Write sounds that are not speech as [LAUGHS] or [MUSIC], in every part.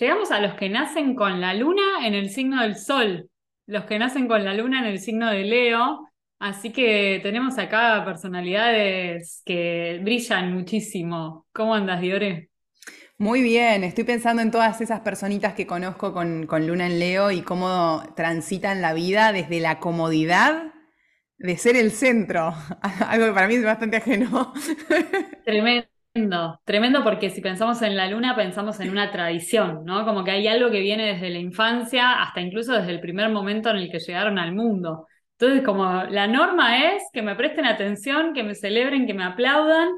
llegamos a los que nacen con la luna en el signo del sol, los que nacen con la luna en el signo de Leo. Así que tenemos acá personalidades que brillan muchísimo. ¿Cómo andas, Diore? Muy bien, estoy pensando en todas esas personitas que conozco con, con Luna en Leo y cómo transitan la vida desde la comodidad de ser el centro, [LAUGHS] algo que para mí es bastante ajeno. [LAUGHS] Tremendo, tremendo porque si pensamos en la luna pensamos en una tradición, ¿no? Como que hay algo que viene desde la infancia hasta incluso desde el primer momento en el que llegaron al mundo. Entonces, como la norma es que me presten atención, que me celebren, que me aplaudan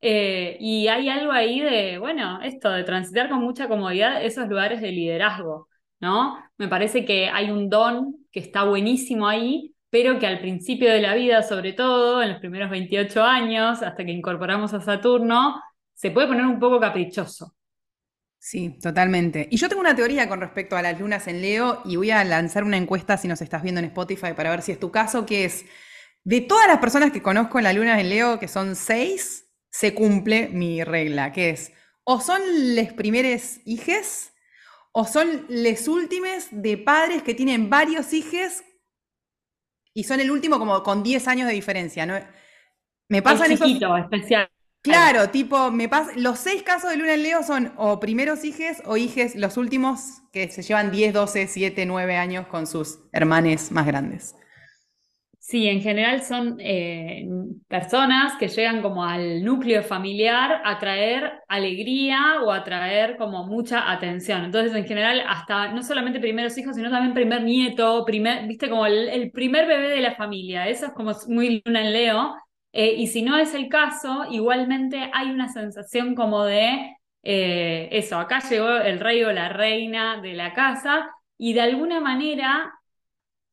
eh, y hay algo ahí de, bueno, esto de transitar con mucha comodidad esos lugares de liderazgo, ¿no? Me parece que hay un don que está buenísimo ahí, pero que al principio de la vida, sobre todo en los primeros 28 años, hasta que incorporamos a Saturno, se puede poner un poco caprichoso. Sí, totalmente. Y yo tengo una teoría con respecto a las lunas en Leo y voy a lanzar una encuesta si nos estás viendo en Spotify para ver si es tu caso, que es, de todas las personas que conozco en las lunas en Leo, que son seis, se cumple mi regla, que es o son les primeros hijes o son les últimos de padres que tienen varios hijos y son el último como con 10 años de diferencia, ¿no? Me pasa en chiquito, especial. Claro, tipo, me pasa, los seis casos de Luna en Leo son o primeros hijes o hijes, los últimos que se llevan 10, 12, 7, 9 años con sus hermanes más grandes. Sí, en general son eh, personas que llegan como al núcleo familiar a traer alegría o a traer como mucha atención. Entonces, en general, hasta no solamente primeros hijos, sino también primer nieto, primer, viste, como el, primer bebé de la familia. Eso es como muy luna en Leo. Eh, y si no es el caso, igualmente hay una sensación como de eh, eso, acá llegó el rey o la reina de la casa y de alguna manera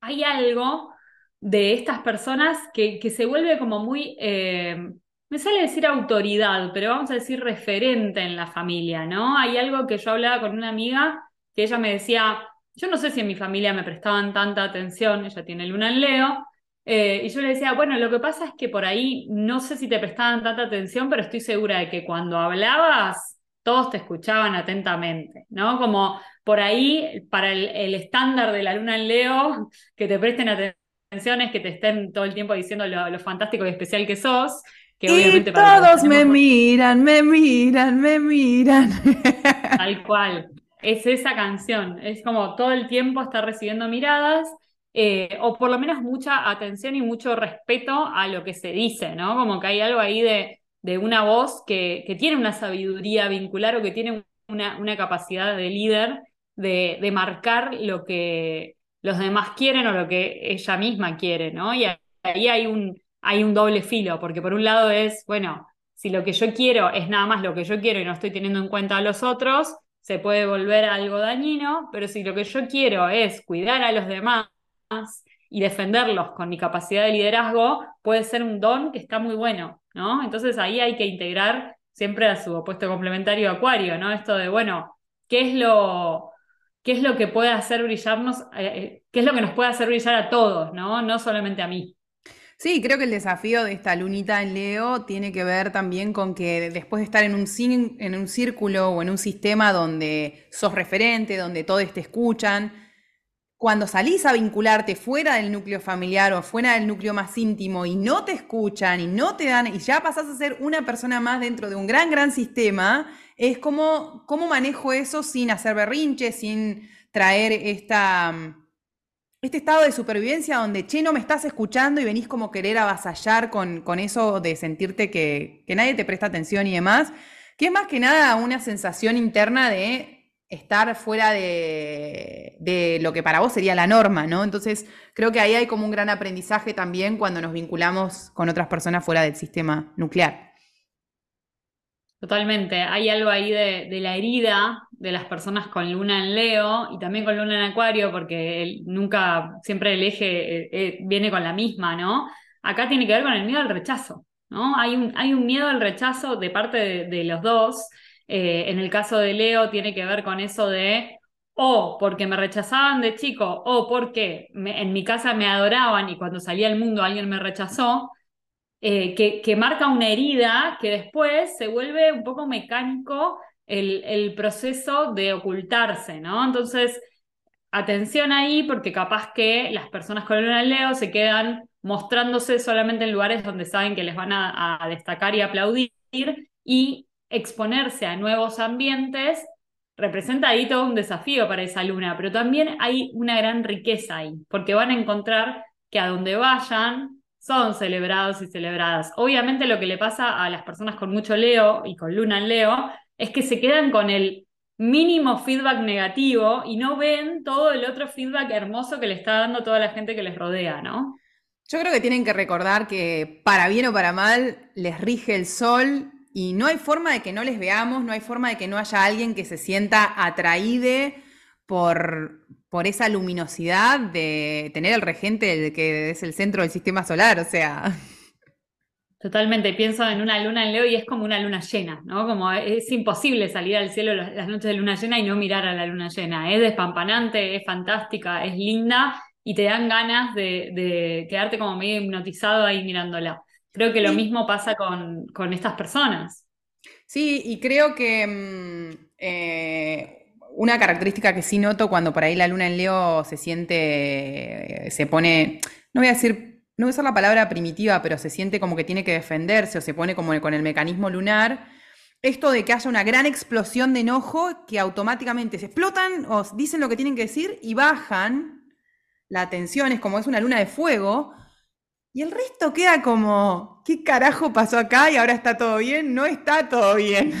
hay algo de estas personas que, que se vuelve como muy, eh, me sale decir autoridad, pero vamos a decir referente en la familia, ¿no? Hay algo que yo hablaba con una amiga que ella me decía, yo no sé si en mi familia me prestaban tanta atención, ella tiene luna en Leo, eh, y yo le decía, bueno, lo que pasa es que por ahí no sé si te prestaban tanta atención, pero estoy segura de que cuando hablabas, todos te escuchaban atentamente, ¿no? Como por ahí, para el, el estándar de la luna en Leo, que te presten atención que te estén todo el tiempo diciendo lo, fantástico y especial que sos. Que y todos me miran, me miran, me miran. [LAUGHS] Tal cual. Es esa canción. Es como todo el tiempo estar recibiendo miradas. Eh, o por lo menos mucha atención y mucho respeto a lo que se dice, ¿no? Como que hay algo ahí de, de una voz que, que, tiene una sabiduría vincular o que tiene una, una capacidad de líder de, de marcar lo que, los demás quieren o lo que ella misma quiere, ¿no? Y ahí hay un, hay un doble filo, porque por un lado es, bueno, si lo que yo quiero es nada más lo que yo quiero y no estoy teniendo en cuenta a los otros, se puede volver algo dañino, pero si lo que yo quiero es cuidar a los demás y defenderlos con mi capacidad de liderazgo, puede ser un don que está muy bueno, ¿no? Entonces ahí hay que integrar siempre a su opuesto complementario acuario, ¿no? Esto de, bueno, ¿qué es lo, qué es lo que puede hacer brillarnos, eh, eh, qué es lo que nos puede hacer brillar a todos, ¿no? No solamente a mí. Sí, creo que el desafío de esta lunita en Leo tiene que ver también con que después de estar en un, en un círculo o en un sistema donde sos referente, donde todos te escuchan, cuando salís a vincularte fuera del núcleo familiar o fuera del núcleo más íntimo y no te escuchan y no te dan, y ya pasás a ser una persona más dentro de un gran, gran sistema, es como, cómo manejo eso sin hacer berrinche, sin traer esta, este estado de supervivencia donde, che, no me estás escuchando y venís como querer avasallar con, con eso de sentirte que, que nadie te presta atención y demás, que es más que nada una sensación interna de estar fuera de, de, lo que para vos sería la norma, ¿no? Entonces, creo que ahí hay como un gran aprendizaje también cuando nos vinculamos con otras personas fuera del sistema nuclear. Totalmente, hay algo ahí de, la herida de las personas con luna en Leo y también con luna en Acuario, porque nunca, siempre el eje eh, eh, viene con la misma, ¿no? Acá tiene que ver con el miedo al rechazo, ¿no? Hay un, hay un miedo al rechazo de parte de, los dos. Eh, en el caso de Leo tiene que ver con eso de o porque me rechazaban de chico o porque en mi casa me adoraban y cuando salí al mundo alguien me rechazó. Eh, que, marca una herida que después se vuelve un poco mecánico el, el proceso de ocultarse, ¿no? Entonces, atención ahí porque capaz que las personas con luna Leo se quedan mostrándose solamente en lugares donde saben que les van a, destacar y aplaudir y exponerse a nuevos ambientes representa ahí todo un desafío para esa luna, pero también hay una gran riqueza ahí, porque van a encontrar que a donde vayan son celebrados y celebradas. Obviamente lo que le pasa a las personas con mucho Leo y con luna en Leo es que se quedan con el mínimo feedback negativo y no ven todo el otro feedback hermoso que le está dando toda la gente que les rodea, ¿no? Yo creo que tienen que recordar que para bien o para mal les rige el sol y no hay forma de que no les veamos, no hay forma de que no haya alguien que se sienta atraído por, por esa luminosidad de tener el regente que es el centro del sistema solar, o sea. Totalmente, pienso en una luna en Leo y es como una luna llena, ¿no? Como es imposible salir al cielo las noches de luna llena y no mirar a la luna llena. Es despampanante, es fantástica, es linda y te dan ganas de, quedarte como medio hipnotizado ahí mirándola. Creo que lo mismo pasa con, estas personas. Sí, y creo que mm, eh, una característica que sí noto cuando por ahí la luna en Leo se siente, se pone, no voy a decir no voy a usar la palabra primitiva, pero se siente como que tiene que defenderse o se pone como con el mecanismo lunar, esto de que haya una gran explosión de enojo que automáticamente se explotan o dicen lo que tienen que decir y bajan la tensión, es como es una luna de fuego, y el resto queda como, ¿qué carajo pasó acá y ahora está todo bien? No está todo bien.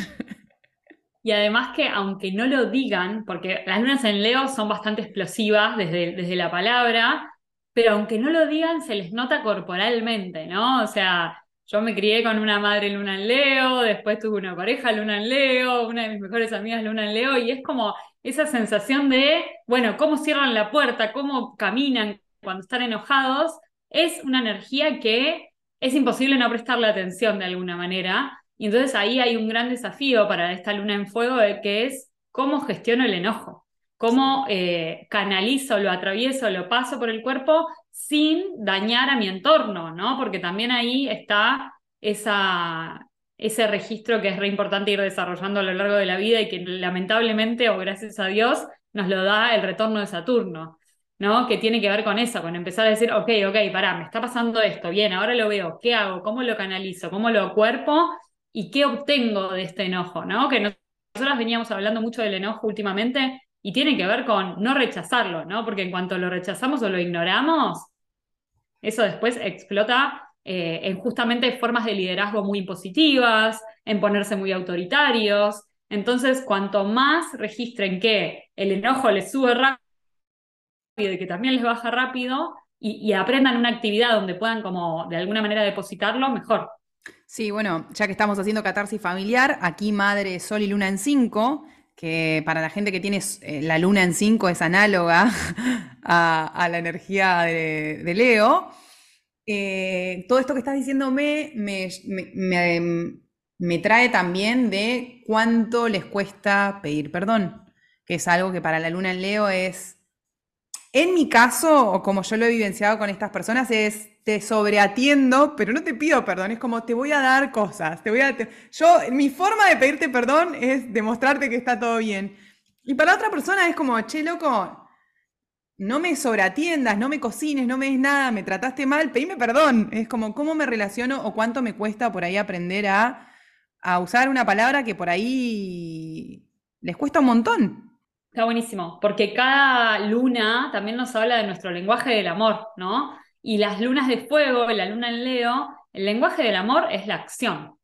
Y además que aunque no lo digan, porque las lunas en Leo son bastante explosivas desde, desde la palabra, pero aunque no lo digan, se les nota corporalmente, ¿no? O sea, yo me crié con una madre luna en Leo, después tuve una pareja luna en Leo, una de mis mejores amigas luna en Leo, y es como esa sensación de, bueno, cómo cierran la puerta, cómo caminan cuando están enojados, es una energía que es imposible no prestarle atención de alguna manera. Y entonces ahí hay un gran desafío para esta luna en fuego, que es cómo gestiono el enojo cómo eh, canalizo, lo atravieso, lo paso por el cuerpo sin dañar a mi entorno, ¿no? Porque también ahí está esa, ese registro que es re importante ir desarrollando a lo largo de la vida y que lamentablemente o gracias a Dios nos lo da el retorno de Saturno, ¿no? Que tiene que ver con eso, con empezar a decir, ok, ok, pará, me está pasando esto, bien, ahora lo veo, ¿qué hago? ¿Cómo lo canalizo? ¿Cómo lo cuerpo? ¿Y qué obtengo de este enojo, ¿no? Que nosotros veníamos hablando mucho del enojo últimamente y tiene que ver con no rechazarlo, ¿no? Porque en cuanto lo rechazamos o lo ignoramos, eso después explota eh, en justamente formas de liderazgo muy impositivas, en ponerse muy autoritarios. Entonces, cuanto más registren que el enojo les sube rápido y que también les baja rápido y, aprendan una actividad donde puedan como de alguna manera depositarlo, mejor. Sí, bueno, ya que estamos haciendo catarsis familiar, aquí Madre, Sol y Luna en 5, que para la gente que tiene eh, la luna en 5 es análoga [LAUGHS] a, la energía de, Leo. Eh, todo esto que estás diciéndome me, me, trae también de cuánto les cuesta pedir perdón, que es algo que para la luna en Leo es en mi caso, o como yo lo he vivenciado con estas personas, es te sobreatiendo, pero no te pido perdón, es como te voy a dar cosas, te voy a yo mi forma de pedirte perdón es demostrarte que está todo bien. Y para otra persona es como, "Che, loco, no me sobreatiendas, no me cocines, no me des nada, me trataste mal, pedime perdón." Es como cómo me relaciono o cuánto me cuesta por ahí aprender a a usar una palabra que por ahí les cuesta un montón. Está buenísimo, porque cada luna también nos habla de nuestro lenguaje del amor, ¿no? Y las lunas de fuego, la luna en Leo, el lenguaje del amor es la acción,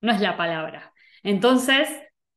no es la palabra. Entonces,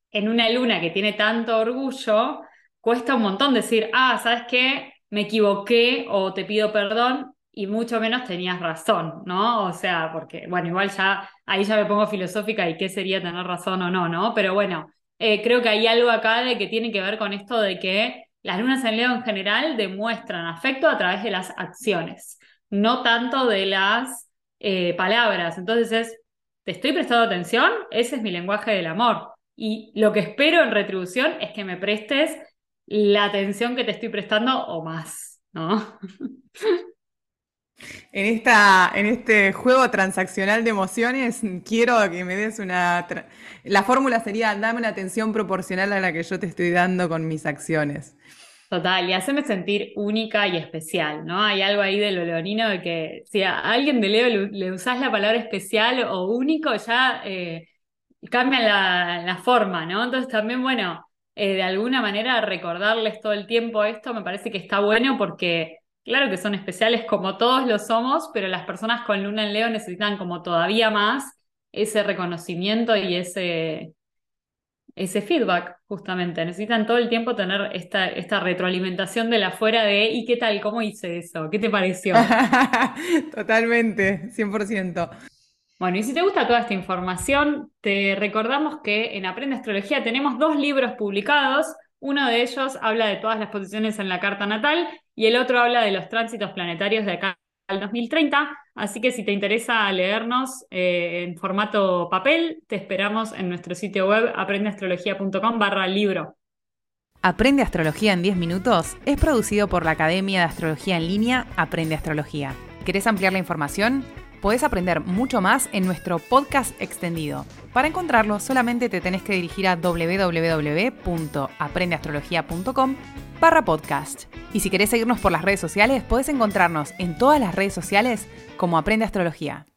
en una luna que tiene tanto orgullo, cuesta un montón decir, ah, ¿sabes qué? Me equivoqué o te pido perdón y mucho menos tenías razón, ¿no? O sea, porque, bueno, igual ya ahí ya me pongo filosófica y qué sería tener razón o no, ¿no? Pero bueno, eh, creo que hay algo acá de que tiene que ver con esto de que las lunas en Leo en general demuestran afecto a través de las acciones, no tanto de las eh, palabras. Entonces es, ¿te estoy prestando atención? Ese es mi lenguaje del amor. Y lo que espero en retribución es que me prestes la atención que te estoy prestando o más, ¿no? [LAUGHS] En, esta, en este juego transaccional de emociones, quiero que me des una... La fórmula sería, dame una atención proporcional a la que yo te estoy dando con mis acciones. Total, y haceme sentir única y especial, ¿no? Hay algo ahí de lo leonino de que si a alguien de Leo le, usás la palabra especial o único, ya eh, cambia la, forma, ¿no? Entonces también, bueno, eh, de alguna manera recordarles todo el tiempo esto me parece que está bueno porque claro que son especiales como todos lo somos, pero las personas con luna en Leo necesitan como todavía más ese reconocimiento y ese ese feedback, justamente. Necesitan todo el tiempo tener esta, esta retroalimentación de la fuera de ¿y qué tal? ¿Cómo hice eso? ¿Qué te pareció? [LAUGHS] Totalmente, 100%. Bueno, y si te gusta toda esta información, te recordamos que en Aprende Astrología tenemos dos libros publicados. Uno de ellos habla de todas las posiciones en la carta natal y el otro habla de los tránsitos planetarios de acá al 2030. Así que si te interesa leernos eh, en formato papel, te esperamos en nuestro sitio web aprendeastrología.com barra libro. Aprende Astrología en 10 minutos es producido por la Academia de Astrología en línea Aprende Astrología. ¿Querés ampliar la información? Podés aprender mucho más en nuestro podcast extendido. Para encontrarlo solamente te tenés que dirigir a www.aprendeastrología.com barra podcast. Y si querés seguirnos por las redes sociales, podés encontrarnos en todas las redes sociales como Aprende Astrología.